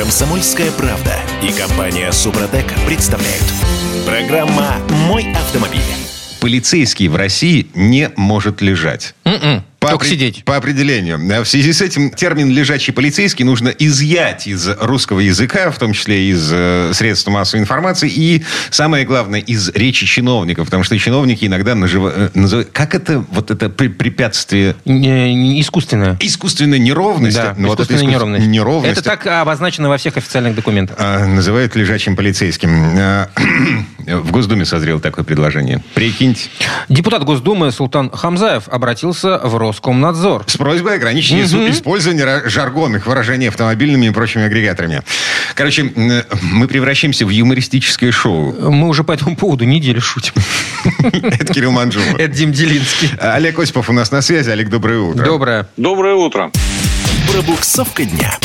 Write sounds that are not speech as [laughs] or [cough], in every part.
Комсомольская правда и компания Супротек представляют. Программа «Мой автомобиль». Полицейский в России не может лежать. М-м. По Только опре- сидеть. По определению. В связи с этим термин «лежачий полицейский» нужно изъять из русского языка, в том числе из э, средств массовой информации и, самое главное, из речи чиновников. Потому что чиновники иногда нажива- э, называют... Как это вот это при- препятствие... Искусственное. Искусственная неровность. Да, Ну, вот это искусственная искус- неровность. неровность. Это так обозначено во всех официальных документах. А, называют лежачим полицейским. А, [clears throat] В Госдуме созрело такое предложение. Прикиньте. Депутат Госдумы Султан Хамзаев обратился в Роскомнадзор. С просьбой ограничить ис- использование жаргонных выражений автомобильными и прочими агрегаторами. Короче, мы превращаемся в юмористическое шоу. Мы уже по этому поводу неделю шутим. [laughs] Это Кирилл Манжула. Это Дим Делинский. Олег Осипов у нас на связи. Олег, доброе утро. Доброе. Доброе утро. Пробуксовка дня.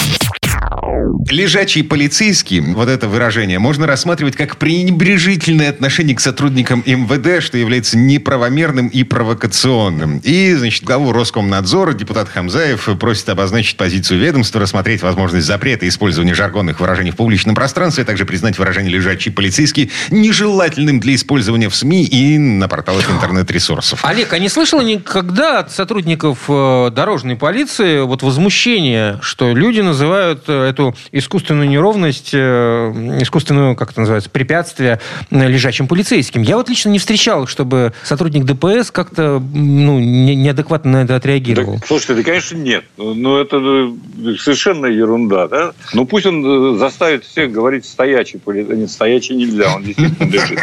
Лежачий полицейский, вот это выражение, можно рассматривать как пренебрежительное отношение к сотрудникам МВД, что является неправомерным и провокационным. И, значит, главу Роскомнадзора депутат Хамзаев просит обозначить позицию ведомства, рассмотреть возможность запрета использования жаргонных выражений в публичном пространстве, а также признать выражение «лежачий полицейский» нежелательным для использования в СМИ и на порталах интернет-ресурсов. Олег, а не слышала никогда от сотрудников э, дорожной полиции вот возмущение, что люди называют э, эту искусственную неровность, э, искусственную, как это называется, препятствие э, лежачим полицейским? Я вот лично не встречал, чтобы сотрудник ДПС как-то ну, не- неадекватно на это отреагировал. Да, слушайте, да, конечно, нет. Ну, это э, совершенно ерунда, да? Ну, пусть он э, заставит всех говорить стоячий. поли- Нет, стоячий нельзя, он действительно лежит.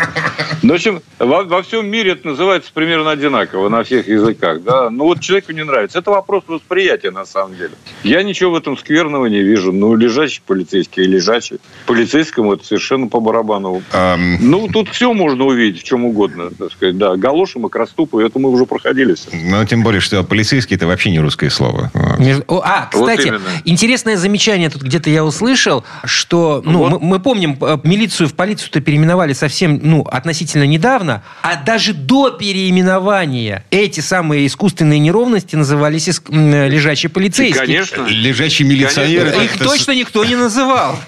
Ну, в общем, во, во всем мире это называется примерно одинаково на всех языках, да? Ну, вот человеку не нравится. Это вопрос восприятия, на самом деле. Я ничего в этом скверного не вижу. Ну, лежачий полицейский и лежачий. Полицейскому это совершенно по барабану. Эм, Ну, тут все можно увидеть, в чем угодно, так сказать. Да, галоши, макроступы, это мы уже проходили все. но тем более, что полицейский – это вообще не русское слово. Вот. О, А, Вот кстати, именно. интересное замечание тут где-то я услышал, что, ну, Вот. мы, мы помним, э, милицию в полицию-то переименовали совсем, ну, относительно недавно, а даже до переименования эти самые искусственные неровности назывались иск- э, лежачие полицейские. Конечно. Лежачий милиционер Конечно. Их это точно никто не называл.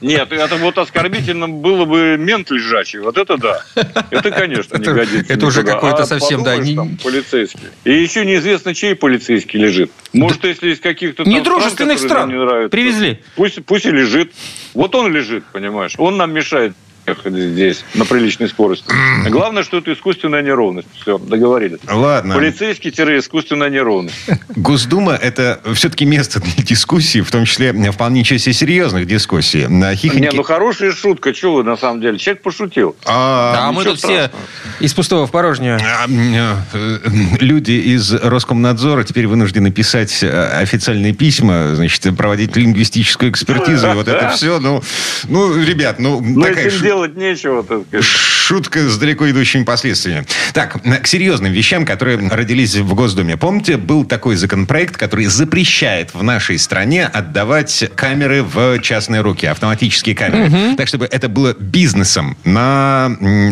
Нет, это вот оскорбительно было бы мент лежачий. Вот это да. Это, конечно, не годится. это уже какой-то А совсем, да, полицейский. И еще неизвестно, чей полицейский лежит. Может, если из каких-то Недружественных стран. Привезли. Пусть и лежит. Вот он лежит, понимаешь. Он нам мешает ехать здесь на приличной скорости. Главное, что это искусственная неровность. Все, договорились. Ладно. Полицейский-искусственная неровность. Госдума – это все-таки место для дискуссий, в том числе вполне части серьезных дискуссий. На Не, хихоньки- ну хорошая шутка, что вы на самом деле? Человек пошутил. А, Да, мы ничего тут все из пустого в порожнее. а, э, люди из Роскомнадзора теперь вынуждены писать э, официальные письма, значит, проводить лингвистическую экспертизу, и вот это все. Ну, ну ребят, ну, Но такая этим шу- делать нечего, так сказать. Шутка с далеко идущими последствиями. Так, к серьезным вещам, которые родились в Госдуме. Помните, был такой законопроект, который запрещает в нашей стране отдавать камеры в частные руки, автоматические камеры. Так, чтобы это было бизнесом на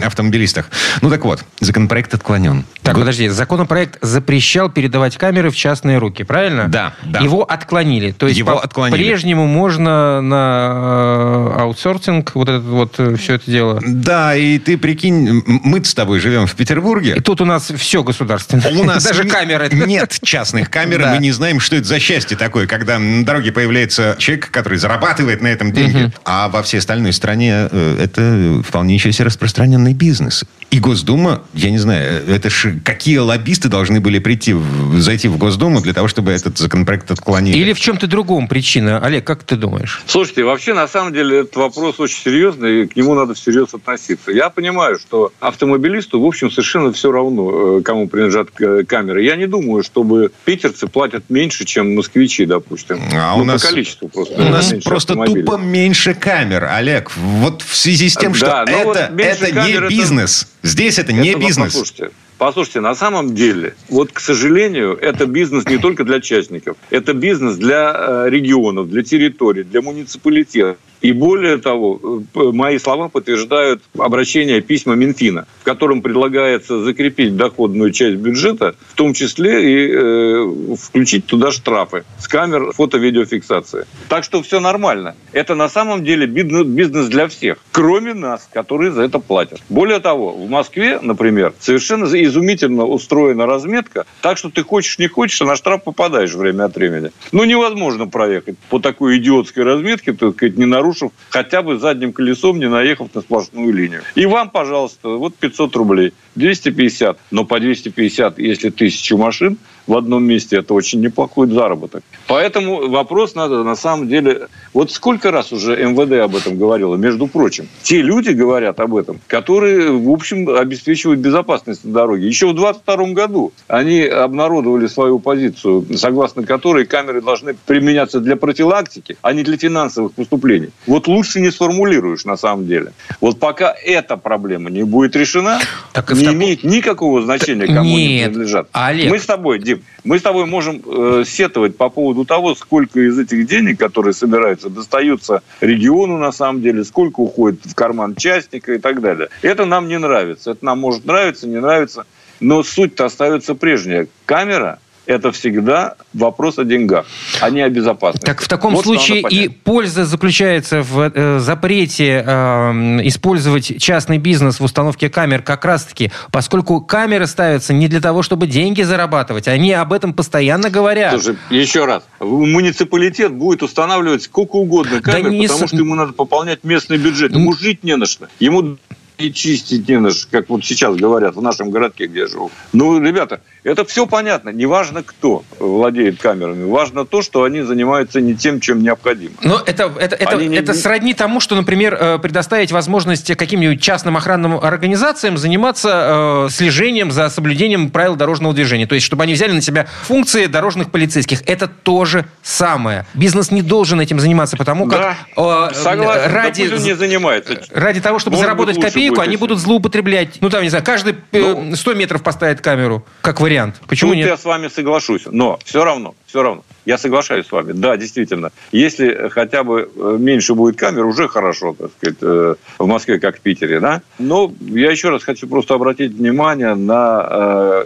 автомобилистах. Ну так вот, законопроект отклонен. Так, Го- подожди, законопроект запрещал передавать камеры в частные руки, правильно? Да, да. Его отклонили. То есть Его по- отклонили. по-прежнему можно на э, аутсорсинг вот это вот все это дело. Да, и ты прикинь, мы с тобой живем в Петербурге. И тут у нас все государственное. У нас [laughs] даже камеры. [laughs] Нет частных камер, Да. мы не знаем, что это за счастье такое, когда на дороге появляется человек, который зарабатывает на этом деньги. А во всей остальной стране э, это вполне еще себе распространенный бизнес. И Госдума, я не знаю, э, это ж какие лоббисты должны были прийти, в- зайти в Госдуму для того, чтобы этот законопроект отклонили? Или в чем-то другом причина. Олег, как ты думаешь? Слушайте, вообще, на самом деле, этот вопрос очень серьезный, и к нему надо всерьез относиться. Я понимаю, что автомобилисту, в общем, совершенно все равно, э, кому принадлежат э, камеры. Я не думаю, чтобы питерцы платят меньше, чем москвичи, допустим. А ну, у нас- по количеству просто. У нас просто тупо меньше камер, Олег. Вот в связи с тем, что Да, ну вот это, меньше это камер не это- бизнес. Здесь это не Это, ну, бизнес. Послушайте, послушайте, на самом деле, вот, к сожалению, это бизнес не только для частников, это бизнес для э, регионов, для территорий, для муниципалитетов. И более того, э, мои слова подтверждают обращение письма Минфина, в котором предлагается закрепить доходную часть бюджета, в том числе и э, включить туда штрафы с камер фото-видеофиксации. Так что все нормально. Это на самом деле бизнес для всех, кроме нас, которые за это платят. Более того, в Москве, например, совершенно изумительно устроена разметка, так что ты хочешь не хочешь, а на штраф попадаешь время от времени. Ну, невозможно проехать по такой идиотской разметке, так сказать, не нарушив нарушив хотя бы задним колесом, не наехав на сплошную линию. И вам, пожалуйста, вот 500 рублей. 250. Но по 250, если тысячу машин в одном месте, это очень неплохой заработок. Поэтому вопрос надо на самом деле... Вот сколько раз уже МВД об этом говорило, между прочим. Те люди говорят об этом, которые, в общем, обеспечивают безопасность на дороге. Еще в 2022 году они обнародовали свою позицию, согласно которой камеры должны применяться для профилактики, а не для финансовых поступлений. Вот лучше не сформулируешь на самом деле. Вот пока эта проблема не будет решена, так не таком... имеет никакого значения, кому Нет, они принадлежат. Олег... Мы с тобой, Дим, мы с тобой можем э, сетовать по поводу того, сколько из этих денег, которые собираются, достаются региону на самом деле, сколько уходит в карман частника и так далее. Это нам не нравится. Это нам может нравиться, не нравиться. Но суть-то остается прежняя. Камера это всегда вопрос о деньгах, а не о безопасности. Так в таком вот случае и польза заключается в э, запрете э, использовать частный бизнес в установке камер как раз-таки, поскольку камеры ставятся не для того, чтобы деньги зарабатывать, они об этом постоянно говорят. Слушай, еще раз, муниципалитет будет устанавливать сколько угодно камер, да не... потому что ему надо пополнять местный бюджет, ему жить не на что. Ему и чистить не на что, как вот сейчас говорят в нашем городке, где я живу. Ну, ребята, это все понятно. Неважно, кто владеет камерами. Важно то, что они занимаются не тем, чем необходимо. Но это, это, это, не... это сродни тому, что, например, э, предоставить возможность каким-нибудь частным охранным организациям заниматься э, слежением за соблюдением правил дорожного движения. То есть, чтобы они взяли на себя функции дорожных полицейских. Это то же самое. Бизнес не должен этим заниматься, потому как да, э, согласен. ради, да не занимается. ради того, чтобы Может заработать копейку, они будут злоупотреблять. Ну, там, не знаю, каждый э, ну, 100 метров поставит камеру, как вариант. Почему Тут нет? я с вами соглашусь, но все равно, все равно. Я соглашаюсь с вами. Да, действительно. Если хотя бы э, меньше будет камер, уже хорошо, так сказать, э, в Москве, как в Питере, да. Но я еще раз хочу просто обратить внимание на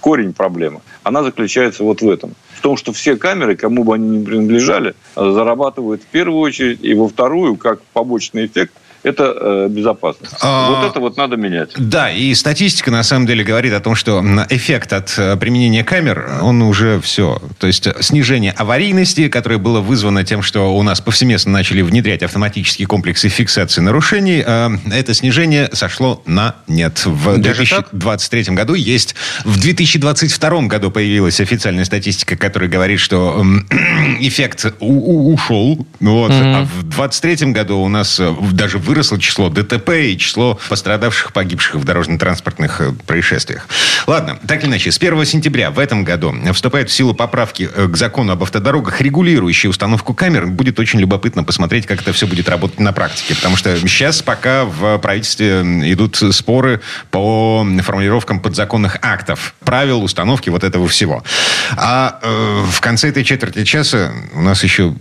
корень проблемы. Она заключается вот в этом. В том, что все камеры, кому бы они ни принадлежали, зарабатывают в первую очередь и во вторую, как побочный эффект, это э, безопасность. А... Вот это вот надо менять. Да, и статистика на самом деле говорит о том, что эффект от э, применения камер, он уже все. То есть снижение аварийности, которое было вызвано тем, что у нас повсеместно начали внедрять автоматические комплексы фиксации нарушений, э, это снижение сошло на нет. В Даже 2023 так? году есть. В 2022 году появилась официальная статистика, которая говорит, что [clears throat] эффект ушел. Вот. Mm-hmm. А в 2023 году у нас э, даже в выросло число ДТП и число пострадавших, погибших в дорожно-транспортных э, происшествиях. Ладно, так или иначе, с 1 сентября в этом году вступают в силу поправки э, к закону об автодорогах, регулирующие установку камер. Будет очень любопытно посмотреть, как это все будет работать на практике. Потому что сейчас пока в правительстве идут споры по формулировкам подзаконных актов, правил установки вот этого всего. А э, в конце этой четверти часа у нас еще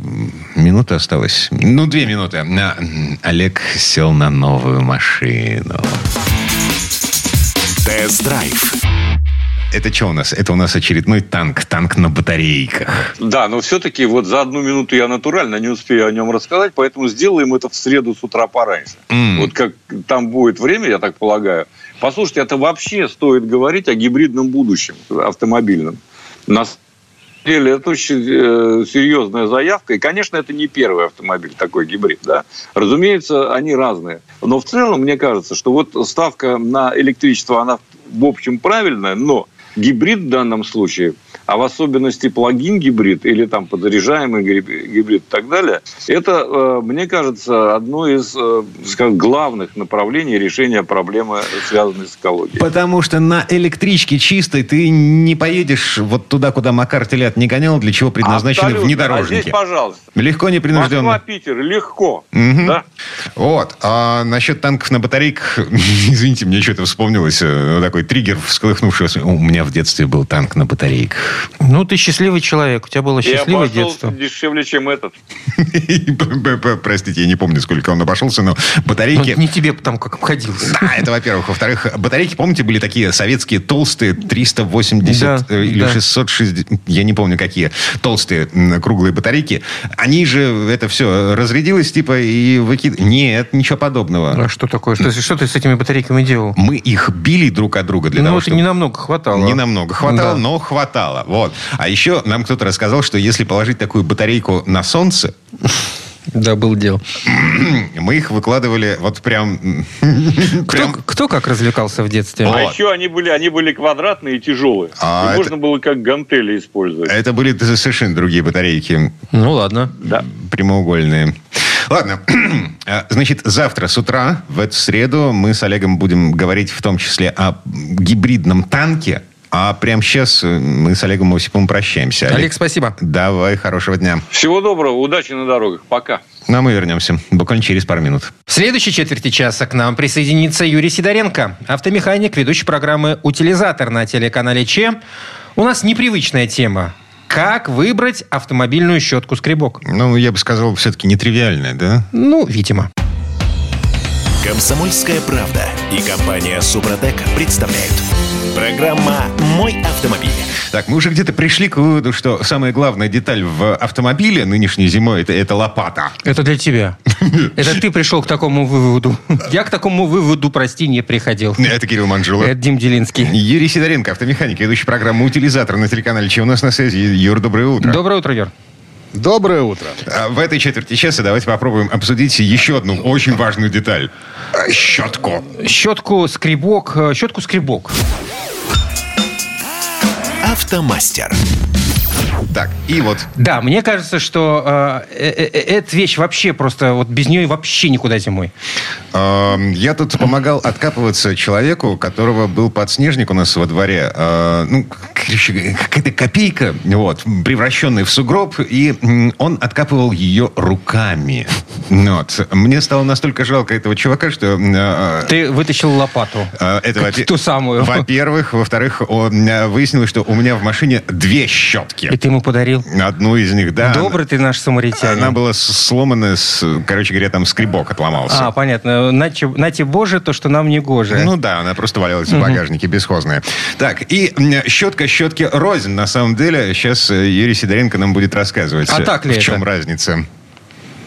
минута осталась. Ну, две минуты. Олег сел на новую машину. Тест-драйв. Это что у нас? Это у нас очередной танк. Танк на батарейках. Да, но все-таки вот за одну минуту я натурально не успею о нем рассказать, поэтому сделаем это в среду с утра пораньше. Mm. Вот как там будет время, я так полагаю. Послушайте, это вообще стоит говорить о гибридном будущем автомобильном. Нас деле это очень э, серьезная заявка. И, конечно, это не первый автомобиль, такой гибрид. Да? Разумеется, они разные. Но в целом, мне кажется, что вот ставка на электричество, она в общем правильная, но гибрид в данном случае – а в особенности плагин-гибрид или там подзаряжаемый гибрид и так далее, это, э, мне кажется, одно из э, скажем, главных направлений решения проблемы, связанной с экологией. Потому что на электричке чистой ты не поедешь вот туда, куда Макар Телят не гонял, для чего предназначены Абсолютно. внедорожники. А здесь, пожалуйста. Легко, непринужденно. Москва, Питер, легко. Угу. Да? Вот. А насчет танков на батарейках, [laughs] извините, мне что-то вспомнилось, э, такой триггер всколыхнувшегося. У меня в детстве был танк на батарейках. Ну, ты счастливый человек. У тебя было счастливое обошел детство. дешевле, чем этот. [laughs] Простите, я не помню, сколько он обошелся, но Ну, батарейки... не тебе там как обходился. Да, это во-первых. Во-вторых, батарейки, помните, были такие советские толстые, 380 Да, э, или да. 660, я не помню какие, толстые круглые батарейки. Они же, это все разрядилось, типа, и выкид... Нет, ничего подобного. А что такое? Что, что ты с этими батарейками делал? Мы их били друг от друга для ну, того, это чтобы... не намного хватало. Не намного хватало, но хватало. Вот. А еще нам кто-то рассказал, что если положить такую батарейку на солнце, Да, был дело. [clears throat] мы их выкладывали вот прям... Кто, прям кто как развлекался в детстве? Вот. А еще они были, они были квадратные и тяжелые. А и это- можно было как гантели использовать. Это были совершенно другие батарейки. Ну, ладно. Да. прямоугольные. Ладно, [clears throat] А, значит, завтра с утра, в эту среду, мы с Олегом будем говорить в том числе о гибридном танке. А прямо сейчас мы с Олегом Осиповым прощаемся. Олег, спасибо. Давай, хорошего дня. Всего доброго, удачи на дорогах. Пока. Ну, а мы вернемся буквально через пару минут. В следующей четверти часа к нам присоединится Юрий Сидоренко, автомеханик, ведущий программы «Утилизатор» на телеканале ЧЕ. У нас непривычная тема. Как выбрать автомобильную щетку-скребок? Ну, я бы сказал, все-таки нетривиальное, да? Ну, видимо. Комсомольская правда и компания Супротек представляют. Программа «Мой автомобиль». Так, мы уже где-то пришли к выводу, что самая главная деталь в автомобиле нынешней зимой это, это лопата. Это для тебя. [laughs] Это ты пришел к такому выводу. Я к такому выводу, прости, не приходил. Это Кирилл Манжула. Это Дим Делинский. Юрий Сидоренко, автомеханик, ведущий программу «Утилизатор» на телеканале «Че у нас на связи». Юр, доброе утро. Доброе утро, Юр. Доброе утро. А В этой четверти часа давайте попробуем обсудить еще одну очень важную деталь. А, Щетку. Щетку-скребок. э, Щетку-скребок. Автомастер. Так, и вот Да, мне кажется, что э, э, э, эта вещь вообще просто, вот без нее вообще никуда зимой. э, я тут помогал откапываться человеку, которого был подснежник у нас во дворе. Ну, какая-то копейка, вот, превращенная в сугроб, и он откапывал ее руками. Вот. Мне стало настолько жалко этого чувака, что... Ты вытащил лопату. это, во-пе- ту самую. Во-первых. Во-вторых, выяснилось, что у меня в машине две щетки. И ты ему подарил. Одну из них, да. Добрый ты наш самаритянин. Она была сломана, с, короче говоря, там скребок отломался. А, понятно. Нате, нате Боже, то, что нам не гоже. Ну да, она просто валялась в багажнике, бесхозная. Так, и щетка щетки рознь, на самом деле. Сейчас э, Юрий Сидоренко нам будет рассказывать, А так ли в чем это? разница.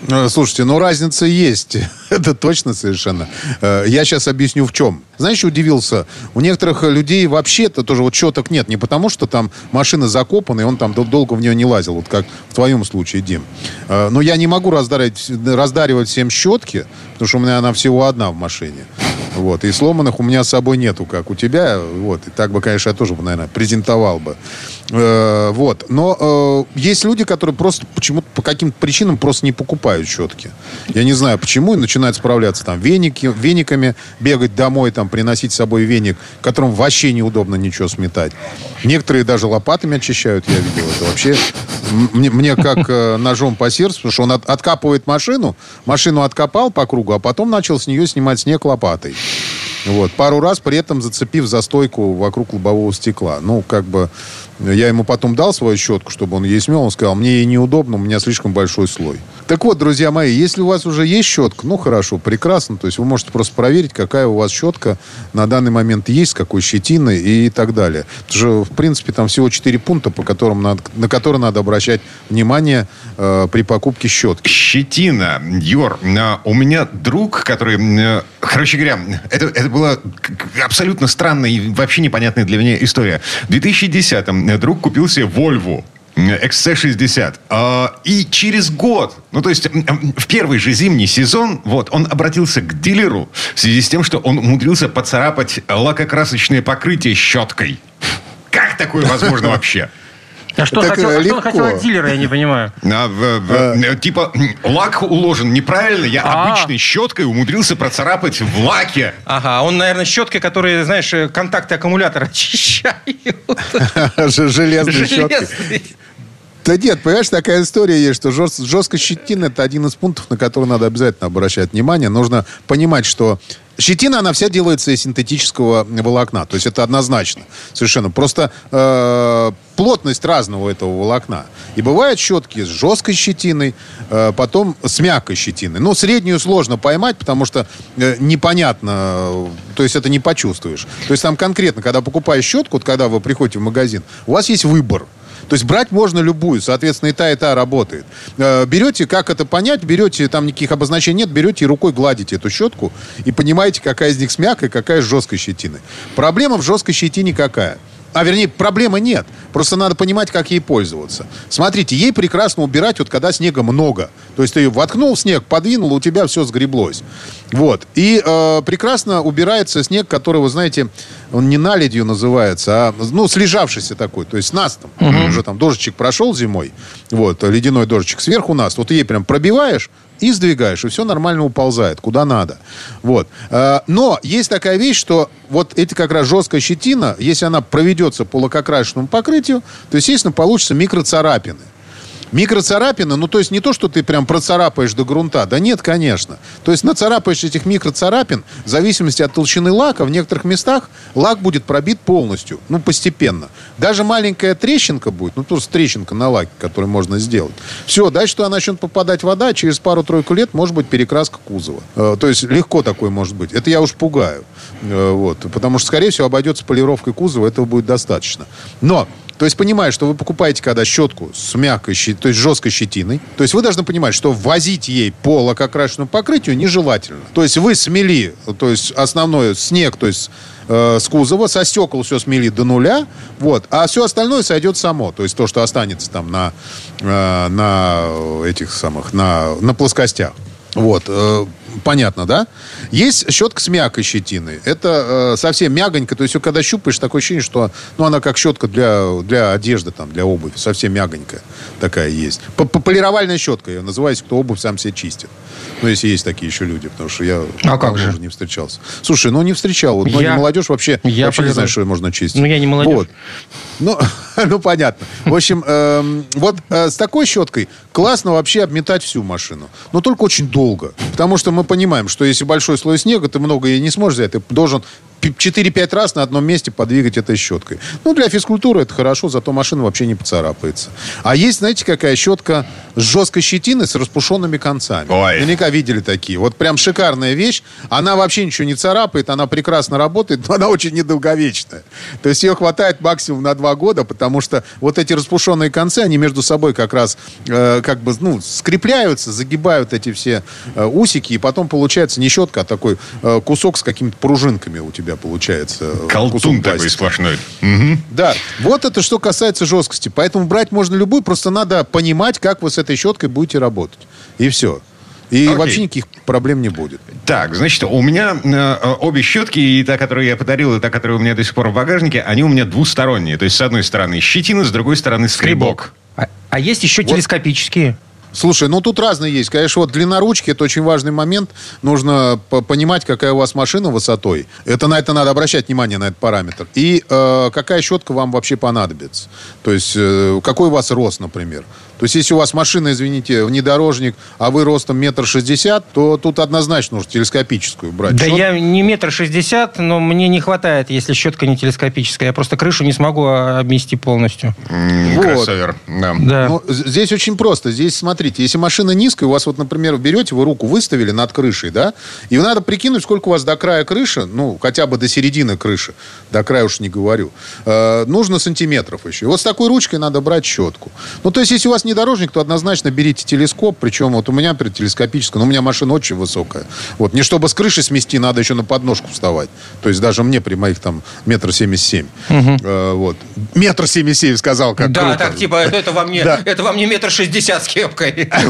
Э, Слушайте, ну разница есть. [laughs] Это точно совершенно. Э, Я сейчас объясню в чем. Знаешь, удивился? У некоторых людей вообще-то тоже вот щеток нет. Не потому, что там машина закопана, и он там дол- долго в нее не лазил. Вот как в твоем случае, Дим. Э, Но я не могу раздаривать, раздаривать всем щетки, потому что у меня она всего одна в машине. Вот. И сломанных у меня с собой нету, как у тебя. Вот. И так бы, конечно, я тоже, наверное, презентовал бы. Э, вот. Но э, есть люди, которые просто почему-то по каким-то причинам просто не покупают щетки. Я не знаю, почему, и начинают справляться там веники, вениками, бегать домой, там, приносить с собой веник, которым вообще неудобно ничего сметать. Некоторые даже лопатами очищают, я видел. Это вообще мне, мне как э, ножом по сердцу, потому что он от- откапывает машину, машину откопал по кругу, а потом начал с нее снимать снег лопатой. Вот. Пару раз при этом зацепив за стойку вокруг лобового стекла. Ну, как бы я ему потом дал свою щетку, чтобы он ей смел. Он сказал, мне ей неудобно, у меня слишком большой слой. Так вот, друзья мои, если у вас уже есть щетка, ну, хорошо, прекрасно. То есть вы можете просто проверить, какая у вас щетка на данный момент есть, какой щетиной и так далее. Потому что, в принципе, там всего 4 пункта, по которым надо, на которые надо обращать внимание э, при покупке щетки. Щетина, Юр, а, у меня друг, который, э, короче говоря, это, это была абсолютно странная и вообще непонятная для меня история. В 2010-м друг купил себе Volvo. э, XC60. А, И через год, ну то есть в первый же зимний сезон, вот, он обратился к дилеру в связи с тем, что он умудрился поцарапать лакокрасочное покрытие щеткой. Как такое возможно вообще? А что, Так, хотел, э, а что он легко. хотел от дилера, я не понимаю. А, в- в- э, типа, лак уложен неправильно. Я А. обычной щеткой умудрился процарапать в лаке. Ага, он, наверное, щеткой, которые, знаешь, э, контакты аккумулятора [laughs] очищают. [laughs] Железной щеткой. Железный. Да нет, понимаешь, такая история есть, что жест, жесткость щетины – это один из пунктов, на который надо обязательно обращать внимание. Нужно понимать, что щетина, она вся делается из синтетического волокна. То есть это однозначно. Совершенно. Просто э, плотность разного этого волокна. И бывают щетки с жесткой щетиной, э, потом с мягкой щетиной. Ну, среднюю сложно поймать, потому что э, непонятно, то есть это не почувствуешь. То есть там конкретно, когда покупаешь щетку, вот когда вы приходите в магазин, у вас есть выбор. То есть брать можно любую, соответственно, и та, и та работает. Э, берете, как это понять, берете, там никаких обозначений нет, берете и рукой гладите эту щетку и понимаете, какая из них с мягкой, какая с жесткой щетиной. Проблема в жесткой щетине какая? А, вернее, проблемы нет. Просто надо понимать, как ей пользоваться. Смотрите, ей прекрасно убирать, вот когда снега много. То есть ты ее воткнул в снег, подвинул, у тебя все сгреблось. Вот. И э, прекрасно убирается снег, который, вы знаете, он не наледью называется, а, ну, слежавшийся такой, то есть настом. Угу. Уже там дождичек прошел зимой, вот, ледяной дождичек сверху наст. Вот ей прям пробиваешь, и сдвигаешь, и все нормально уползает, куда надо. Вот. Э, но есть такая вещь, что вот эти как раз жесткая щетина, если она проведется по лакокрашенному покрытию, то, естественно, получится микроцарапины. Микроцарапины, ну, то есть не то, что ты прям процарапаешь до грунта. Да нет, конечно. То есть нацарапаешь этих микроцарапин, в зависимости от толщины лака, в некоторых местах лак будет пробит полностью, ну, постепенно. Даже маленькая трещинка будет, ну, просто трещинка на лаке, которую можно сделать. Все, дальше туда начнет попадать вода, через пару-тройку лет может быть перекраска кузова. Э, то есть легко такое может быть. Это я уж пугаю. Э, вот. Потому что, скорее всего, обойдется полировкой кузова, этого будет достаточно. Но то есть понимая, что вы покупаете, когда щетку с мягкой, то есть жесткой щетиной, то есть вы должны понимать, что возить ей по лакокрашенному покрытию нежелательно. То есть вы смели, то есть основной снег, то есть э, с кузова, со стекол все смели до нуля, вот, а все остальное сойдет само, то есть то, что останется там на, э, на этих самых, на, на плоскостях. Вот. Понятно, да? Есть щетка с мягкой щетиной. Это э, совсем мягонько. То есть, когда щупаешь, такое ощущение, что ну, она как щетка для, для одежды, там, для обуви. Совсем мягонькая такая есть. Полировальная щетка ее называется, кто обувь сам себе чистит. Ну, если есть такие еще люди, потому что я а как же? не встречался. Слушай, ну не встречал. Вот, я... молодежь вообще, я вообще не знает, что можно чистить. Ну, я не молодежь. Вот. Ну, [laughs] ну, понятно. В общем, э, вот э, с такой щеткой классно вообще обметать всю машину. Но только очень долго. Потому что мы понимаем, что если большой слой снега, ты много и не сможешь взять. Ты должен 4-5 раз на одном месте подвигать этой щеткой. Ну, для физкультуры это хорошо, зато машина вообще не поцарапается. А есть, знаете, какая щетка с жесткой щетиной с распушенными концами. Ой. Наверняка видели такие. Вот прям шикарная вещь. Она вообще ничего не царапает, она прекрасно работает, но она очень недолговечная. То есть ее хватает максимум на 2 года, потому что вот эти распушенные концы, они между собой как раз э, как бы, ну, скрепляются, загибают эти все э, усики, и потом получается не щетка, а такой э, кусок с какими-то пружинками у тебя получается. Колтун такой сплошной. Угу. Да. Вот это что касается жесткости. Поэтому брать можно любую, просто надо понимать, как вы с этой щеткой будете работать. И все. И Окей. вообще никаких проблем не будет. Так, значит, у меня э, обе щетки, и та, которую я подарил, и та, которая у меня до сих пор в багажнике, они у меня двусторонние. То есть, с одной стороны щетина, с другой стороны скребок. А, а есть еще вот. телескопические? Слушай, ну тут разные есть. Конечно, вот длина ручки это очень важный момент. Нужно понимать, какая у вас машина высотой. Это на это надо обращать внимание на этот параметр. И э, какая щетка вам вообще понадобится. То есть э, какой у вас рост, например. То есть, если у вас машина, извините, внедорожник, а вы ростом метр шестьдесят, то тут однозначно нужно телескопическую брать. Да Щет... я не метр шестьдесят, но мне не хватает, если щетка не телескопическая. Я просто крышу не смогу обмести полностью. Mm, вот. Кроссовер, да. да. Ну, здесь очень просто. Здесь, смотрите, если машина низкая, у вас вот, например, берете, вы руку выставили над крышей, да, и надо прикинуть, сколько у вас до края крыши, ну, хотя бы до середины крыши, до края уж не говорю, э, нужно сантиметров еще. И вот с такой ручкой надо брать щетку. Ну, то есть, если у вас внедорожник, то однозначно берите телескоп. Причем вот у меня, например, телескопическая, но у меня машина очень высокая. Вот. Не чтобы с крыши смести, надо еще на подножку вставать. То есть даже мне при моих там метр семьдесят семь. Э, вот. Метр семьдесят семь сказал, как Да, круто. так типа, это вам не, [laughs] это вам не метр шестьдесят с кепкой. [laughs]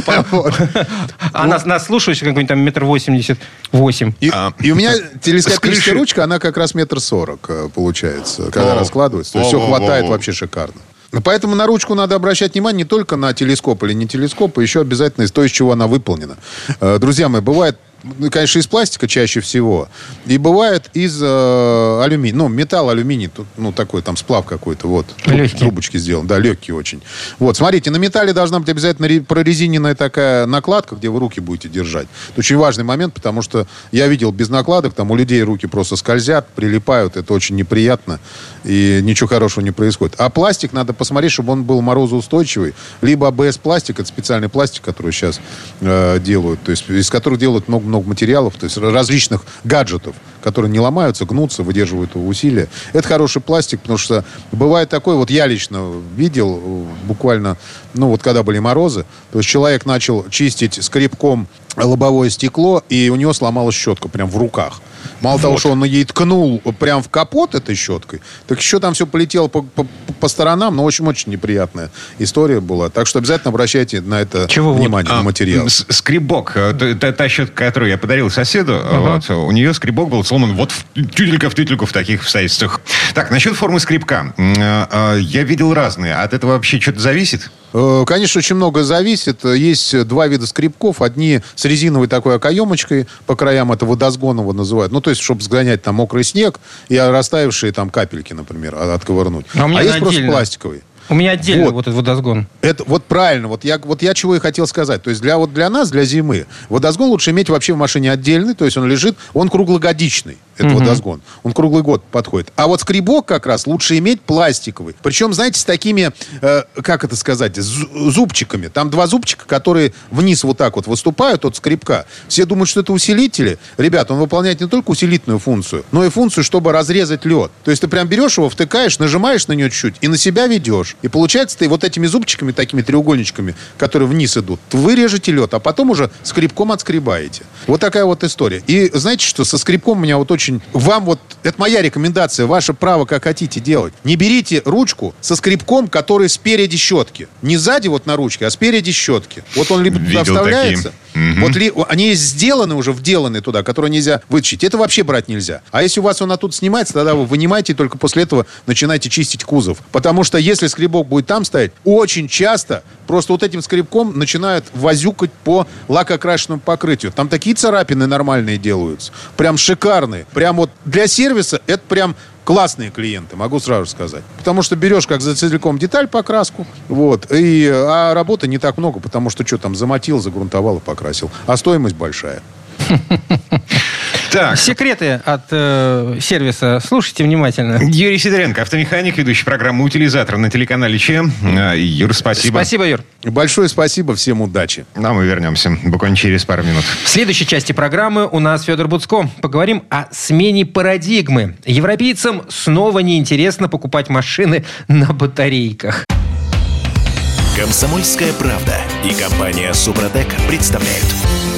А нас, нас слушаешь какой-нибудь там метр восемьдесят восемь. И у меня телескопическая ручка, она как раз метр сорок э, получается, когда раскладывается. То есть все хватает вообще шикарно. Поэтому на ручку надо обращать внимание не только на телескоп или не телескоп, а еще обязательно из того, из чего она выполнена. Э, друзья мои, бывает ну, конечно, из пластика чаще всего. И бывает из э, алюминия. Ну, металл, алюминий, тут, ну, такой там сплав какой-то, вот. Легкий. Трубочки сделан, да, легкий очень. Вот, смотрите, на металле должна быть обязательно ре- прорезиненная такая накладка, где вы руки будете держать. Это очень важный момент, потому что я видел без накладок, там у людей руки просто скользят, прилипают, это очень неприятно, и ничего хорошего не происходит. А пластик надо посмотреть, чтобы он был морозоустойчивый. Либо АБС-пластик, это специальный пластик, который сейчас э, делают, то есть из которых делают много-много материалов, то есть различных гаджетов, которые не ломаются, гнутся, выдерживают усилия. Это хороший пластик, потому что бывает такое, вот я лично видел, э, буквально, ну вот когда были морозы, то есть человек начал чистить скребком лобовое стекло, и у него сломалась щетка прям в руках. Мало того, что он ей ткнул прям в капот этой щеткой, так еще там все полетело по, по- по сторонам, но очень-очень неприятная история была. Так что обязательно обращайте на это Чего вот? внимание, на А, материал. с- Скребок. э, Та, та щетка, которую я подарил соседу, вот, у нее скребок был сломан вот в тютелька в тютельку в таких обстоятельствах. Так, насчет формы скребка. Э, э, Я видел разные. От этого вообще что-то зависит? Э, Конечно, очень много зависит. Есть два вида скребков. Одни с резиновой такой окоемочкой по краям, это водосгоново называют. Ну, то есть, чтобы сгонять там мокрый снег и растаявшие там капельки, например, от- отковырнуть. А меня есть просто отдельно. пластиковый. У меня отдельно Вот. вот, этот водозгон. Это вот правильно. Вот я, вот я чего и хотел сказать. То есть для, вот для нас, для зимы, водосгон лучше иметь вообще в машине отдельный. То есть он лежит, он круглогодичный, это водосгон. Он круглый год подходит. А вот скребок как раз лучше иметь пластиковый. Причем, знаете, с такими, э, как это сказать, зу- зубчиками. Там два зубчика, которые вниз вот так вот выступают от скребка. Все думают, что это усилители. Ребят, он выполняет не только усилительную функцию, но и функцию, чтобы разрезать лед. То есть ты прям берешь его, втыкаешь, нажимаешь на нее чуть-чуть и на себя ведешь. И получается, ты вот этими зубчиками, такими треугольничками, которые вниз идут, вы режете лед, а потом уже скребком отскребаете. Вот такая вот история. И знаете что, со скребком у меня вот очень... Вам вот... Это моя рекомендация, ваше право, как хотите делать. Не берите ручку со скребком, который спереди щетки. Не сзади вот на ручке, а спереди щетки. Вот он либо туда Видел вставляется, такие. Мгм. вот ли, они сделаны уже, вделаны туда, которые нельзя вытащить. Это вообще брать нельзя. А если у вас он оттуда снимается, тогда вы вынимаете и только после этого начинаете чистить кузов. Потому что если скребок будет там стоять, очень часто просто вот этим скребком начинают возюкать по лакокрашенному покрытию. Там такие царапины нормальные делаются. Прям шикарные. Прям вот для сервиса это прям классные клиенты, могу сразу сказать. Потому что берешь как за целиком деталь покраску, вот, и, а работы не так много, потому что что там, замотил, загрунтовал и покрасил. А стоимость большая. Так, Секреты от э, сервиса. Слушайте внимательно. Юрий Сидоренко, автомеханик, ведущий программы «Утилизатор» на телеканале Че. А, Юр, спасибо. Спасибо, Юр. Большое спасибо, всем удачи. А мы вернемся буквально через пару минут. В следующей части программы у нас Федор Буцко. Поговорим о смене парадигмы. Европейцам снова неинтересно покупать машины на батарейках. Комсомольская правда и компания Супротек представляют.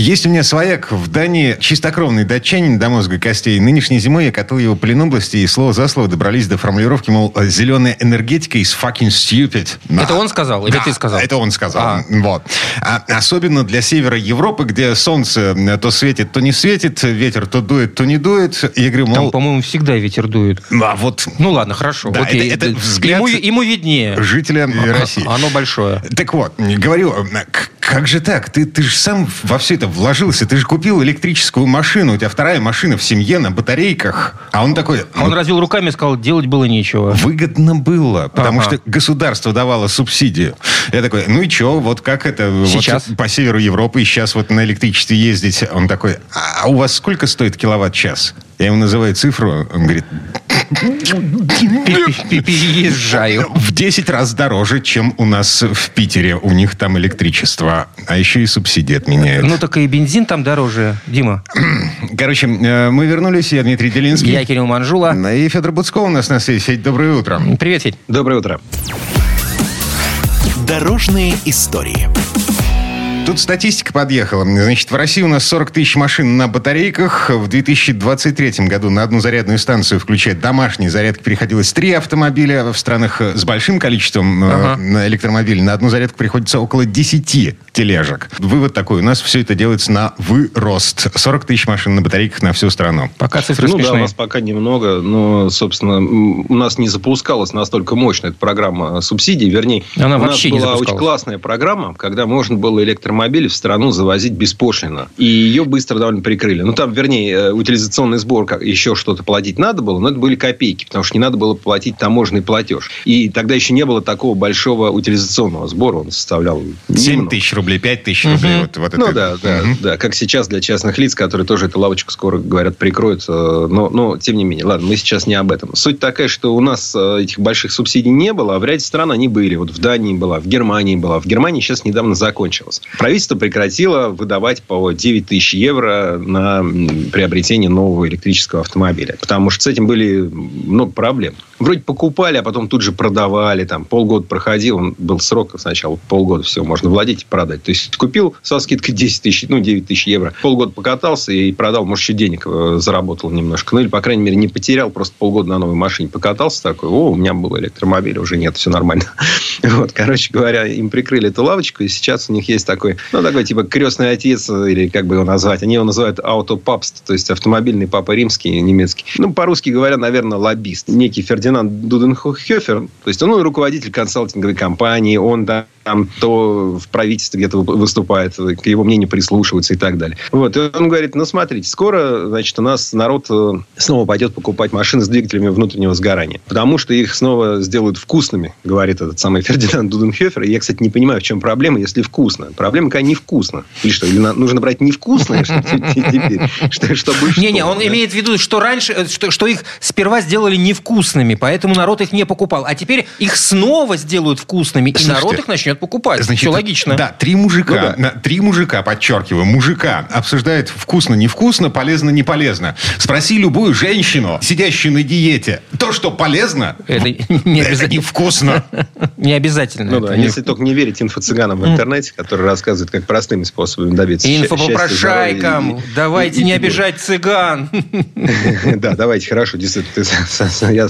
Есть у меня свояк в Дании, чистокровный датчанин до мозга костей. Нынешней зимой я катал его по Ленобласти и слово за слово добрались до формулировки, мол, зеленая энергетика is fucking stupid. Это он сказал или Да, ты сказал? Это он сказал. А. Вот. А особенно для севера Европы, где солнце э, то светит, то не светит, ветер то дует, то не дует. Я говорю, Там, мол, по-моему, всегда ветер дует. а вот Ну ладно, хорошо. Да, Окей. это- это Да, взгляд ему, ему виднее. жителя России. Оно большое. Так вот, говорю, к- как же так? Ты, ты же сам во все это вложился. Ты же купил электрическую машину. У тебя вторая машина в семье на батарейках. А он такой... А Он развел руками и сказал, делать было нечего. Выгодно было, потому Ага. что государство давало субсидию. Я такой, ну и что, вот как это вот Сейчас? по северу Европы сейчас вот на электричестве ездить? Он такой, а у вас сколько стоит киловатт-час? Я ему называю цифру, он говорит, Переезжаю. в 10 раз дороже, чем у нас в Питере. У них там электричество, а еще и субсидии отменяют. Ну так и бензин там дороже, Дима. [clears throat] Короче, э, мы вернулись, я Дмитрий Делинский. Я Кирилл Манжула. И Федор Буцко у нас на связи. Федь, доброе утро. Привет, Федь. Доброе утро. Дорожные истории. Тут статистика подъехала. Значит, в России у нас 40 тысяч машин на батарейках. В 2023 году на одну зарядную станцию, включая домашние зарядки, переходилось 3 автомобиля. В странах э, с большим количеством э, Ага. на электромобилей на одну зарядку приходится около 10. тележек. Вывод такой. У нас все это делается на вырост. 40 тысяч машин на батарейках на всю страну. Пока цифры ну смешные. да, у нас пока немного, но, собственно, у нас не запускалась настолько мощная эта программа субсидий. Вернее, Она у вообще не нас была очень запускалась. классная программа, когда можно было электромобили в страну завозить беспошлино. И ее быстро довольно прикрыли. Ну, там, вернее, э, утилизационный сбор, как- еще что-то платить надо было, но это были копейки, потому что не надо было платить таможенный платеж. И тогда еще не было такого большого утилизационного сбора, он составлял 7 немного. тысяч рублей, 5 тысяч рублей. Вот, вот Ну это. да, да, да. Как сейчас для частных лиц, которые тоже эту лавочку скоро, говорят, прикроют. э, Но, но тем не менее, ладно, мы сейчас не об этом. Суть такая, что у нас э, этих больших субсидий не было, а в ряде стран они были. Вот в Дании была, в Германии была. В Германии сейчас недавно закончилось. Правительство прекратило выдавать по 9 тысяч евро на приобретение нового электрического автомобиля. Потому что с этим были много проблем. Вроде покупали, а потом тут же продавали. Там полгода проходил, он был срок сначала полгода, все, можно владеть и продать. То есть купил со скидкой 10 тысяч, ну, 9 тысяч евро. Полгода покатался и продал, может, еще денег э, заработал немножко. Ну, или, по крайней мере, не потерял, просто полгода на новой машине покатался такой, о, у меня был электромобиль, уже нет, все нормально. [laughs] Вот, короче говоря, им прикрыли эту лавочку, и сейчас у них есть такой, ну, такой, типа, крестный отец, или как бы его назвать. Они его называют аутопапст, то есть автомобильный папа римский, немецкий. Ну, по-русски говоря, наверное, лоббист. Некий Фердинанд Дуденхофер, то есть он руководитель консалтинговой компании, он да, там то в правительстве где-то выступает, к его мнению прислушиваются и так далее. Вот. И он говорит, ну, смотрите, скоро, значит, у нас народ э, снова пойдет покупать машины с двигателями внутреннего сгорания. Потому что их снова сделают вкусными, говорит этот самый [laughs] Фердинанд Дуденхёфер. И я, кстати, не понимаю, в чем проблема, если вкусно. Проблема какая невкусно. Или что? Или нужно брать невкусное, [laughs] Чтобы что, Не-не, он имеет в виду, что раньше, э, что, их сперва сделали невкусными, поэтому народ их не покупал. А теперь их снова сделают вкусными, и народ их начнет покупать. Значит, Все логично. Да, три мужика, Ну на- три мужика, подчеркиваю, мужика обсуждают вкусно, невкусно, полезно, не полезно. Спроси любую женщину, сидящую на диете, то, что полезно, Это [laughs] не это обязательно. невкусно. [laughs] Не обязательно. Ну да, если только не верить инфо-цыганам в интернете, которые рассказывают, как простыми способами добиться Инфопопрошайкам, давайте не обижать цыган. [laughs] Да, давайте, хорошо, действительно,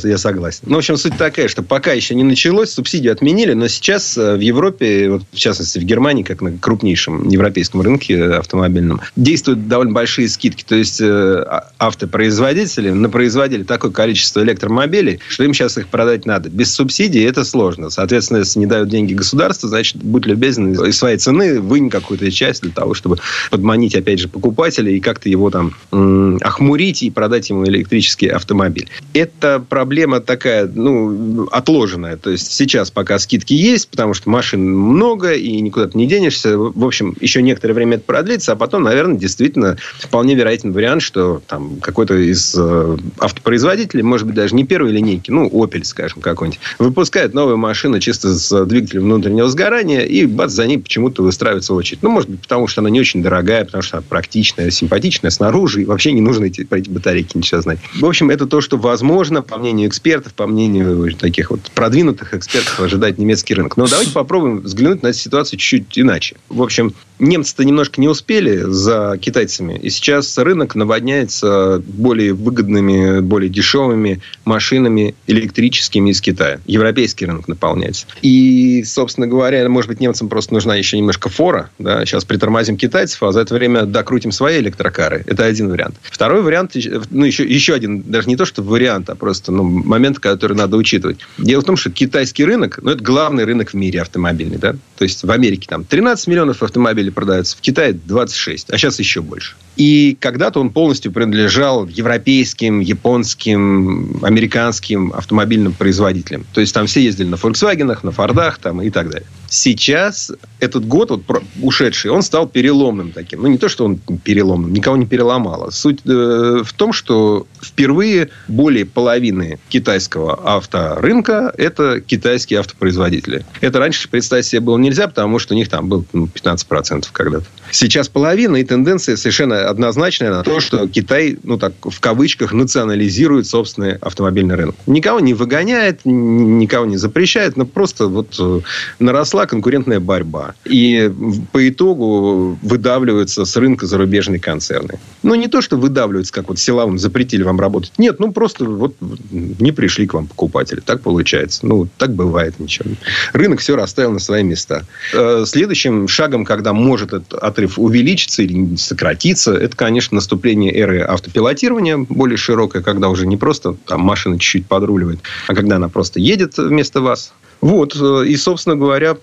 я согласен. Ну, в общем, суть такая, что пока еще не началось, субсидию отменили, но сейчас э, в Европе, вот, в частности в Германии, как на крупнейшем европейском рынке э, автомобильном, действуют довольно большие скидки. То есть э, а- автопроизводители напроизводили такое количество электромобилей, что им сейчас их продать надо. Без субсидий это сложно. Соответственно, если не дают деньги государству, значит, будь любезен, из своей цены вынь какую-то часть для того, чтобы подманить, опять же, покупателя и как-то его там м, охмурить и продать ему электрический автомобиль. Это проблема такая, ну, отложенная. То есть сейчас пока скидки есть, потому что машин много и никуда ты не денешься. В общем, еще некоторое время это продлится, а потом, наверное, действительно вполне вероятен вариант, что там какой-то из э, автопроизводителей, может быть, даже не первой линейки, ну, Opel, скажем, какой-нибудь, выпускает новую машину чисто с двигателем внутреннего сгорания, и бац, за ней почему-то выстраивается очередь. Ну, может быть, потому что она не очень дорогая, потому что она практичная, симпатичная снаружи, и вообще не нужно эти, про эти батарейки ничего знать. В общем, это то, что возможно, по мнению экспертов, по мнению таких вот продвинутых экспертов, ожидает немецкий рынок. Но давайте попробуем взглянуть на ситуацию чуть-чуть иначе. В общем, немцы-то немножко не успели за китайцами, и сейчас рынок наводняется более выгодными, более дешевыми машинами электрическими из Китая. Европейский рынок наполняется. И, собственно говоря, может быть, немцам просто нужна еще немножко фора. Да? Сейчас притормозим китайцев, а за это время докрутим свои электрокары. Это один вариант. Второй вариант, ну, еще, еще один, даже не то, что вариант, а просто ну, момент, который надо учитывать. Дело в том, что китайский рынок, ну, это главный рынок в мире автомобильный. Да? То есть в Америке там 13 миллионов автомобилей продается, в Китае 26, а сейчас еще больше. И когда-то он полностью принадлежал европейским, японским, американским автомобильным производителям. То есть там все ездили на Volkswagen, на Фордах там, и так далее. Сейчас этот год, вот, ушедший, он стал переломным таким. Ну, не то, что он переломным, никого не переломало. Суть э, в том, что впервые более половины китайского авторынка – это китайские автопроизводители. Это раньше представить себе было нельзя, потому что у них там было ну, 15% когда-то. Сейчас половина, и тенденция совершенно однозначная на то, что Китай, ну так, в кавычках, национализирует собственный автомобильный рынок. Никого не выгоняет, никого не запрещает, но просто вот э, наросла конкурентная борьба. И по итогу выдавливаются с рынка зарубежные концерны. Ну, не то, что выдавливаются, как вот силовым запретили вам работать. Нет, ну, просто вот не пришли к вам покупатели. Так получается. Ну, так бывает ничего. Рынок все расставил на свои места. Э, следующим шагом, когда может этот отрыв увеличиться или сократиться, это, конечно, наступление эры автопилотирования более широкое, когда уже не просто там машина чуть-чуть подруливает, а когда она просто едет вместо вас. Вот. Э, и, собственно говоря,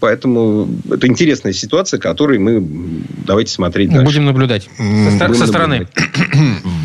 поэтому это интересная ситуация, которую мы давайте смотреть дальше. Будем наблюдать со, Будем со стороны.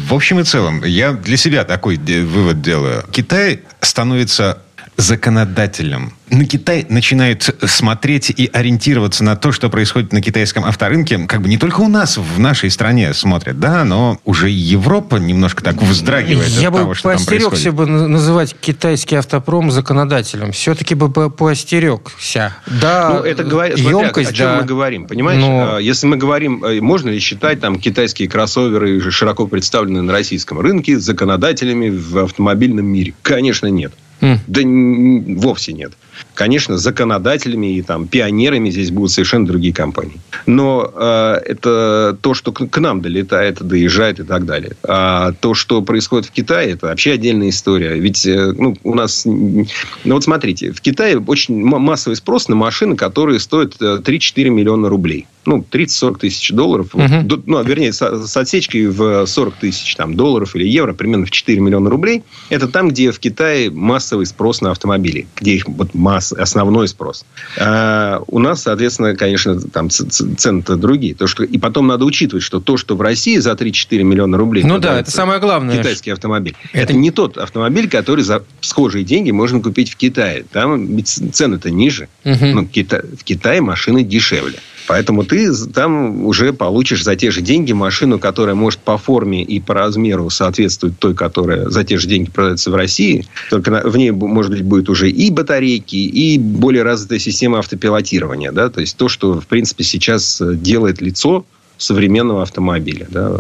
В общем и целом, я для себя такой вывод делаю. Китай становится законодателем на Китай начинают смотреть и ориентироваться на то, что происходит на китайском авторынке, как бы не только у нас, в нашей стране смотрят, да, но уже Европа немножко так вздрагивает Я от бы того, что поостерегся бы называть китайский автопром законодателем. Все-таки бы поостерегся. Да, ну, это говорит, емкость, о чем да. мы говорим, понимаешь? Но... А, если мы говорим, э, можно ли считать там китайские кроссоверы широко представлены на российском рынке законодателями в автомобильном мире? Конечно, нет. Mm. Да вовсе нет. Конечно, законодателями и там, пионерами здесь будут совершенно другие компании. Но э, это то, что к, к нам долетает, доезжает и так далее. А то, что происходит в Китае, это вообще отдельная история. Ведь э, ну, у нас... Ну, вот смотрите, в Китае очень массовый спрос на машины, которые стоят 3-4 э, миллиона рублей ну, 30-40 тысяч долларов. Вот, ну, вернее, с, с отсечкой в 40 тысяч там, долларов или евро, примерно в 4 миллиона рублей. Это там, где в Китае массовый спрос на автомобили, где их вот масс, основной спрос. А у нас, соответственно, конечно, там цены-то другие. То, что... И потом надо учитывать, что то, что в России за 3-4 миллиона рублей... Ну да, это самое главное. Китайский автомобиль. Это... это не тот автомобиль, который за схожие деньги можно купить в Китае. Там цены-то ниже. Но Кита... в Китае машины дешевле. Поэтому ты там уже получишь за те же деньги машину, которая может по форме и по размеру соответствовать той, которая за те же деньги продается в России. Только в ней, может быть, будет уже и батарейки, и более развитая система автопилотирования. Да? То есть то, что, в принципе, сейчас делает лицо современного автомобиля. Да.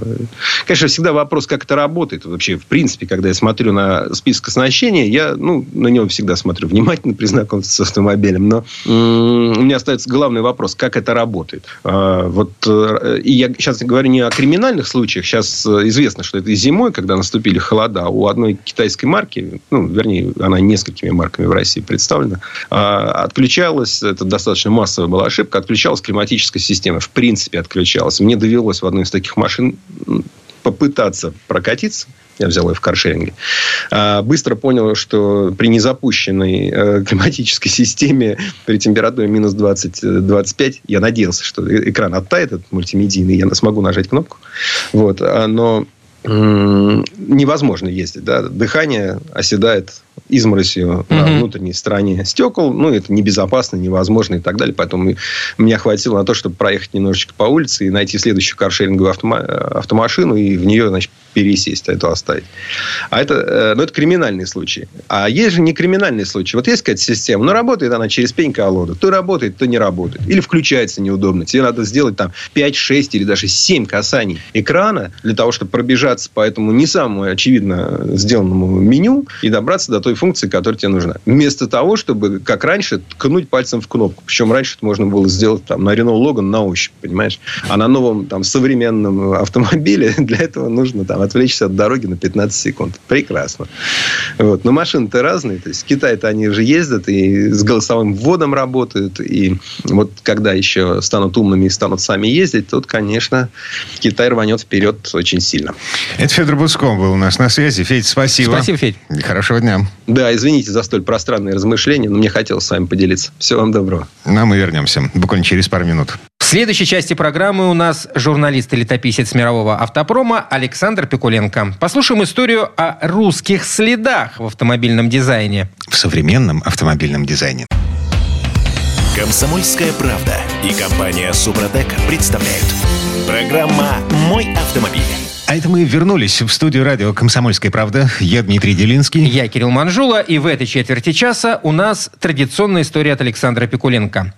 Конечно, всегда вопрос, как это работает. Вообще, в принципе, когда я смотрю на список оснащения, я ну, на него всегда смотрю внимательно [laughs] при знакомстве с автомобилем. Но у меня остается главный вопрос, как это работает. А, вот, э, и я сейчас говорю не о криминальных случаях. Сейчас э, известно, что это зимой, когда наступили холода, у одной китайской марки, ну, вернее, она несколькими марками в России представлена, а, отключалась, это достаточно массовая была ошибка, отключалась климатическая система. В принципе, отключалась мне довелось в одной из таких машин попытаться прокатиться. Я взял ее в каршеринге. А, быстро понял, что при незапущенной э, климатической системе при температуре минус 20-25 я надеялся, что экран оттает, этот мультимедийный, я смогу нажать кнопку. Вот. А, но невозможно ездить. Да? Дыхание оседает изморосью угу. на внутренней стороне стекол. Ну, это небезопасно, невозможно и так далее. Поэтому меня хватило на то, чтобы проехать немножечко по улице и найти следующую каршеринговую автома- автомашину и в нее, значит, пересесть, а это оставить. А это, э, ну, это криминальные случаи. А есть же не криминальные случаи. Вот есть какая-то система, но работает она через пень колоду. То работает, то не работает. Или включается неудобно. Тебе надо сделать там 5, 6 или даже 7 касаний экрана для того, чтобы пробежаться по этому не самому очевидно сделанному меню и добраться до той функции, которая тебе нужна. Вместо того, чтобы, как раньше, ткнуть пальцем в кнопку. Причем раньше это можно было сделать там, на Renault Logan на ощупь, понимаешь? А на новом там, современном автомобиле [laughs] для этого нужно там, отвлечься от дороги на 15 секунд. Прекрасно. Вот. Но машины-то разные. То есть в Китае-то они же ездят и с голосовым вводом работают. И вот когда еще станут умными и станут сами ездить, тут, конечно, Китай рванет вперед очень сильно. Это Федор Буском был у нас на связи. Федь, спасибо. Спасибо, Федь. Хорошего дня. Да, извините за столь пространные размышления, но мне хотелось с вами поделиться. Всего вам доброго. Ну, а мы вернемся буквально через пару минут. В следующей части программы у нас журналист и летописец мирового автопрома Александр Пикуленко. Послушаем историю о русских следах в автомобильном дизайне. В современном автомобильном дизайне. Комсомольская правда и компания Супротек представляют. Программа «Мой автомобиль». А это мы вернулись в студию радио «Комсомольская правда». Я Дмитрий Делинский. Я Кирилл Манжула. И в этой четверти часа у нас традиционная история от Александра Пикуленко.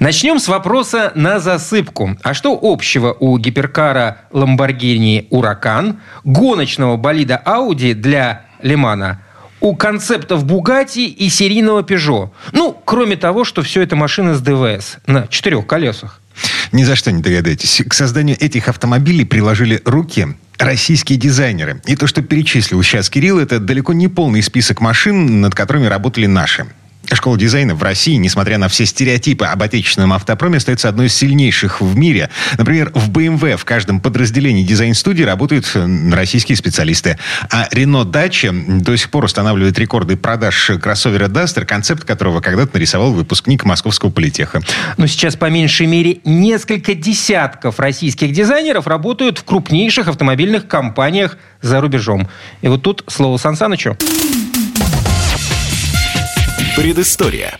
Начнем с вопроса на засыпку. А что общего у гиперкара Lamborghini Huracan, гоночного болида Audi для Лимана, у концептов Бугати и серийного Пежо. Ну, кроме того, что все это машины с ДВС на четырех колесах. Ни за что не догадаетесь. К созданию этих автомобилей приложили руки российские дизайнеры. И то, что перечислил сейчас Кирилл, это далеко не полный список машин, над которыми работали наши. Школа дизайна в России, несмотря на все стереотипы об отечественном автопроме, остается одной из сильнейших в мире. Например, в BMW в каждом подразделении дизайн-студии работают российские специалисты. А Renault Dacia до сих пор устанавливает рекорды продаж кроссовера Duster, концепт которого когда-то нарисовал выпускник Московского политеха. Но сейчас по меньшей мере несколько десятков российских дизайнеров работают в крупнейших автомобильных компаниях за рубежом. И вот тут слово Сан Санычу. Предыстория.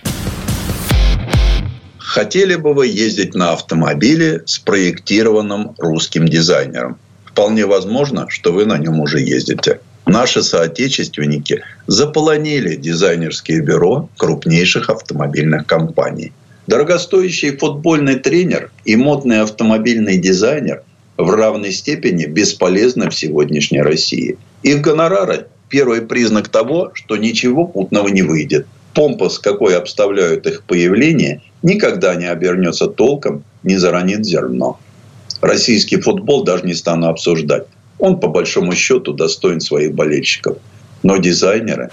Хотели бы вы ездить на автомобиле, спроектированном русским дизайнером? Вполне возможно, что вы на нем уже ездите. Наши соотечественники заполонили дизайнерские бюро крупнейших автомобильных компаний. Дорогостоящий футбольный тренер и модный автомобильный дизайнер в равной степени бесполезны в сегодняшней России. Их гонорары – первый признак того, что ничего путного не выйдет – помпа, с какой обставляют их появление, никогда не обернется толком, не заронит зерно. Российский футбол даже не стану обсуждать. Он, по большому счету, достоин своих болельщиков. Но дизайнеры...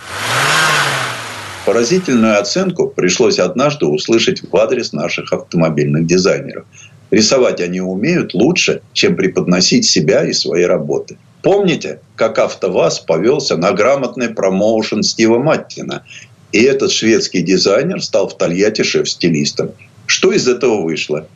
Поразительную оценку пришлось однажды услышать в адрес наших автомобильных дизайнеров. Рисовать они умеют лучше, чем преподносить себя и свои работы. Помните, как АвтоВАЗ повелся на грамотный промоушен Стива Маттина и этот шведский дизайнер стал в Тольятти шеф-стилистом. Что из этого вышло?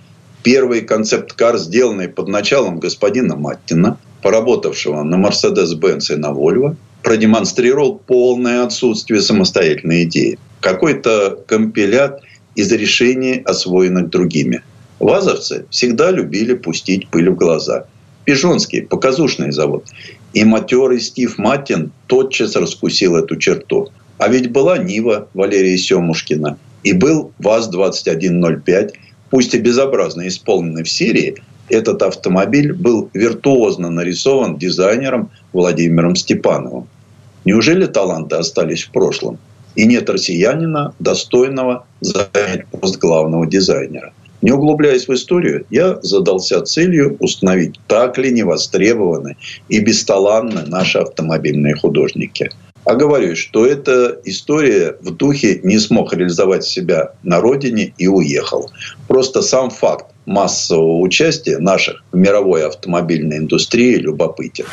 Первый концепт-кар, сделанный под началом господина Маттина, поработавшего на Mercedes-Benz и на Volvo, продемонстрировал полное отсутствие самостоятельной идеи. Какой-то компилят из решений, освоенных другими. Вазовцы всегда любили пустить пыль в глаза. Пижонский, показушный завод. И матерый Стив Маттин тотчас раскусил эту черту. А ведь была Нива Валерия Семушкина и был ВАЗ-2105, пусть и безобразно исполненный в серии, этот автомобиль был виртуозно нарисован дизайнером Владимиром Степановым. Неужели таланты остались в прошлом? И нет россиянина, достойного занять пост главного дизайнера. Не углубляясь в историю, я задался целью установить, так ли не востребованы и бесталанны наши автомобильные художники – Оговорюсь, что эта история в духе не смог реализовать себя на родине и уехал. Просто сам факт массового участия наших в мировой автомобильной индустрии любопытен.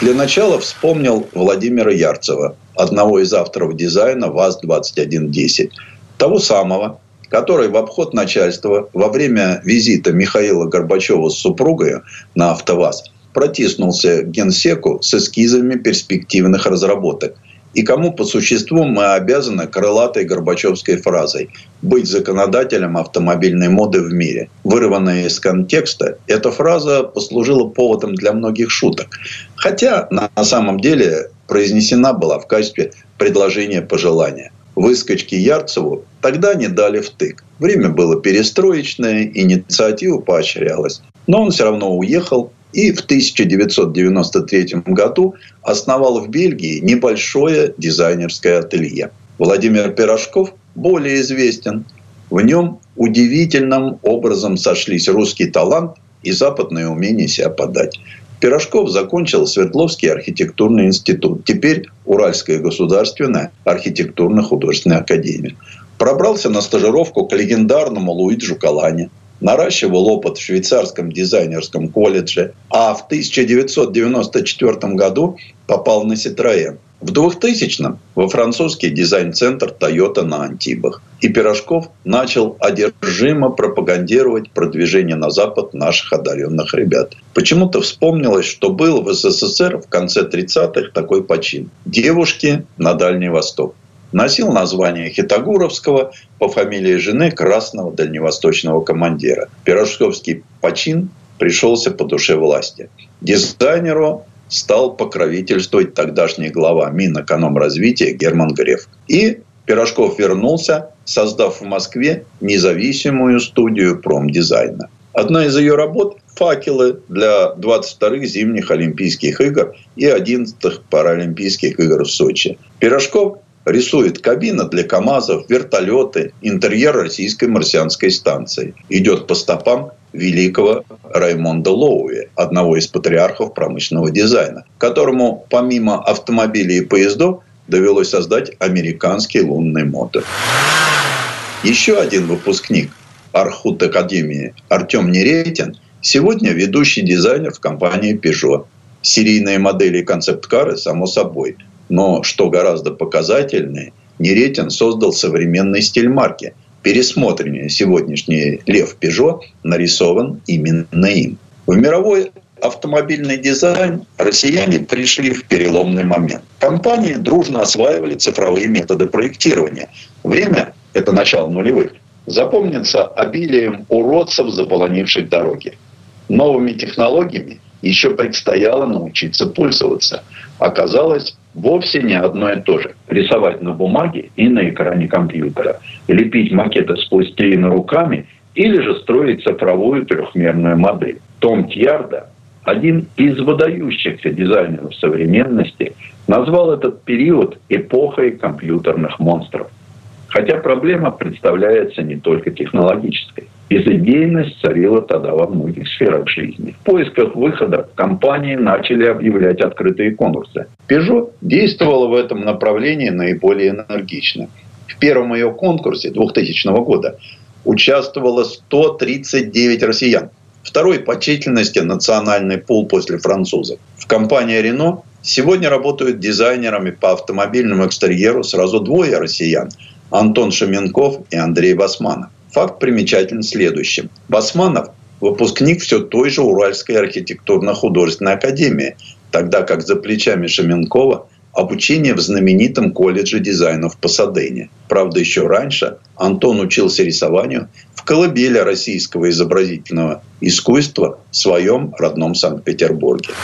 Для начала вспомнил Владимира Ярцева, одного из авторов дизайна ВАЗ-2110. Того самого, который в обход начальства во время визита Михаила Горбачева с супругой на АвтоВАЗ – протиснулся к генсеку с эскизами перспективных разработок. И кому по существу мы обязаны крылатой горбачевской фразой «быть законодателем автомобильной моды в мире». Вырванная из контекста, эта фраза послужила поводом для многих шуток. Хотя на самом деле произнесена была в качестве предложения пожелания. Выскочки Ярцеву тогда не дали втык. Время было перестроечное, инициатива поощрялась. Но он все равно уехал, и в 1993 году основал в Бельгии небольшое дизайнерское ателье. Владимир Пирожков более известен. В нем удивительным образом сошлись русский талант и западное умение себя подать. Пирожков закончил Свердловский архитектурный институт, теперь Уральская государственная архитектурно-художественная академия. Пробрался на стажировку к легендарному Луиджу Калане – наращивал опыт в швейцарском дизайнерском колледже, а в 1994 году попал на Citroën. В 2000-м во французский дизайн-центр Toyota на Антибах. И Пирожков начал одержимо пропагандировать продвижение на Запад наших одаренных ребят. Почему-то вспомнилось, что был в СССР в конце 30-х такой почин. Девушки на Дальний Восток носил название Хитогуровского по фамилии жены красного дальневосточного командира. Пирожковский почин пришелся по душе власти. Дизайнеру стал покровительствовать тогдашний глава Минэкономразвития Герман Греф. И Пирожков вернулся, создав в Москве независимую студию промдизайна. Одна из ее работ – факелы для 22-х зимних Олимпийских игр и 11-х Паралимпийских игр в Сочи. Пирожков рисует кабина для КАМАЗов, вертолеты, интерьер российской марсианской станции. Идет по стопам великого Раймонда Лоуи, одного из патриархов промышленного дизайна, которому помимо автомобилей и поездов довелось создать американский лунный мотор. Еще один выпускник Архут Академии Артем Неретин сегодня ведущий дизайнер в компании Peugeot. Серийные модели и концепт-кары, само собой. Но, что гораздо показательнее, Неретин создал современный стиль марки. Пересмотренный сегодняшний Лев Пежо нарисован именно им. В мировой автомобильный дизайн россияне пришли в переломный момент. Компании дружно осваивали цифровые методы проектирования. Время – это начало нулевых запомнится обилием уродцев, заполонивших дороги. Новыми технологиями еще предстояло научиться пользоваться. Оказалось, вовсе не одно и то же. Рисовать на бумаге и на экране компьютера, лепить макеты с пластилина руками или же строить цифровую трехмерную модель. Том Тьярда, один из выдающихся дизайнеров современности, назвал этот период эпохой компьютерных монстров. Хотя проблема представляется не только технологической. Безидейность царила тогда во многих сферах жизни. В поисках выхода компании начали объявлять открытые конкурсы. Peugeot действовала в этом направлении наиболее энергично. В первом ее конкурсе 2000 года участвовало 139 россиян. Второй по численности национальный пул после французов. В компании Renault сегодня работают дизайнерами по автомобильному экстерьеру сразу двое россиян – Антон Шаменков и Андрей Басманов. Факт примечателен следующим. Басманов – выпускник все той же Уральской архитектурно-художественной академии, тогда как за плечами Шаменкова обучение в знаменитом колледже дизайна в Пасадене. Правда, еще раньше Антон учился рисованию в колыбели российского изобразительного искусства в своем родном Санкт-Петербурге.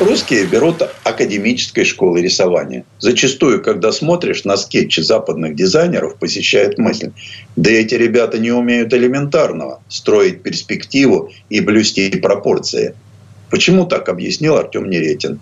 Русские берут академической школы рисования. Зачастую, когда смотришь на скетчи западных дизайнеров, посещает мысль, да эти ребята не умеют элементарного – строить перспективу и блюсти пропорции. Почему так объяснил Артем Неретин?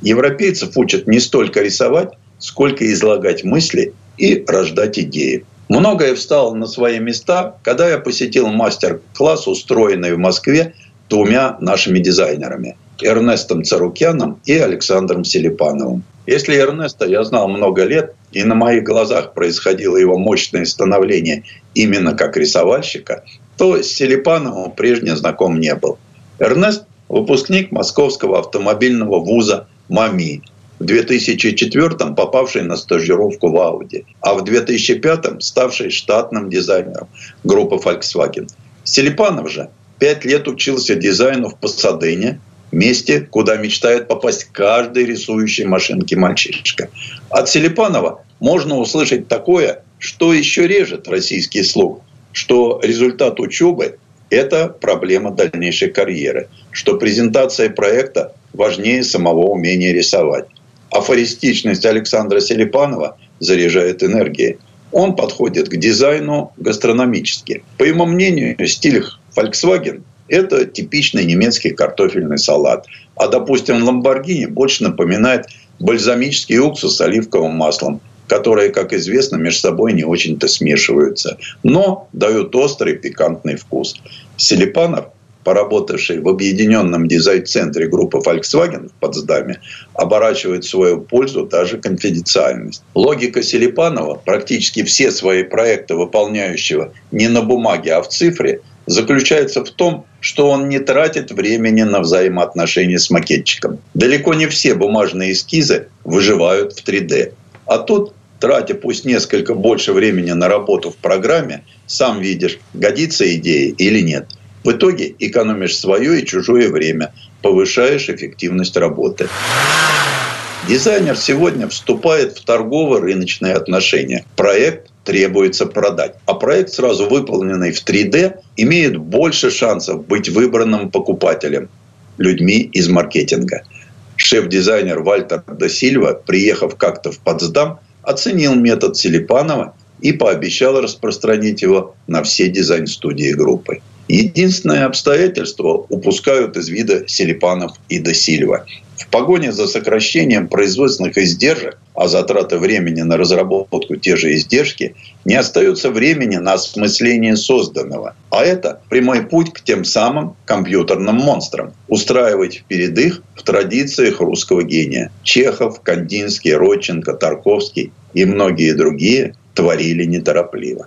Европейцев учат не столько рисовать, сколько излагать мысли и рождать идеи. Многое встало на свои места, когда я посетил мастер-класс, устроенный в Москве двумя нашими дизайнерами – Эрнестом Царукяном и Александром Селипановым. Если Эрнеста я знал много лет, и на моих глазах происходило его мощное становление именно как рисовальщика, то с Селипановым прежде знаком не был. Эрнест – выпускник Московского автомобильного вуза МАМИ, в 2004 попавший на стажировку в Ауди, а в 2005 ставший штатным дизайнером группы Volkswagen. Селипанов же пять лет учился дизайну в Пасадене, месте, куда мечтает попасть каждый рисующий машинки мальчишка. От Селипанова можно услышать такое, что еще режет российский слух, что результат учебы – это проблема дальнейшей карьеры, что презентация проекта важнее самого умения рисовать. Афористичность Александра Селипанова заряжает энергией. Он подходит к дизайну гастрономически. По его мнению, стиль Volkswagen это типичный немецкий картофельный салат. А, допустим, Ламборгини больше напоминает бальзамический уксус с оливковым маслом, которые, как известно, между собой не очень-то смешиваются, но дают острый пикантный вкус. Селипанов, поработавший в объединенном дизайн-центре группы Volkswagen в Потсдаме, оборачивает в свою пользу даже конфиденциальность. Логика Селипанова, практически все свои проекты выполняющего не на бумаге, а в цифре – заключается в том, что он не тратит времени на взаимоотношения с макетчиком. Далеко не все бумажные эскизы выживают в 3D. А тут, тратя пусть несколько больше времени на работу в программе, сам видишь, годится идея или нет. В итоге экономишь свое и чужое время, повышаешь эффективность работы. Дизайнер сегодня вступает в торгово-рыночные отношения. Проект требуется продать. А проект, сразу выполненный в 3D, имеет больше шансов быть выбранным покупателем людьми из маркетинга. Шеф-дизайнер Вальтер Да Сильва, приехав как-то в Потсдам, оценил метод Селипанова и пообещал распространить его на все дизайн-студии группы. Единственное обстоятельство упускают из вида Селипанов и Досильва. В погоне за сокращением производственных издержек, а затраты времени на разработку те же издержки, не остается времени на осмысление созданного. А это прямой путь к тем самым компьютерным монстрам. Устраивать перед их в традициях русского гения. Чехов, Кандинский, Родченко, Тарковский и многие другие творили неторопливо.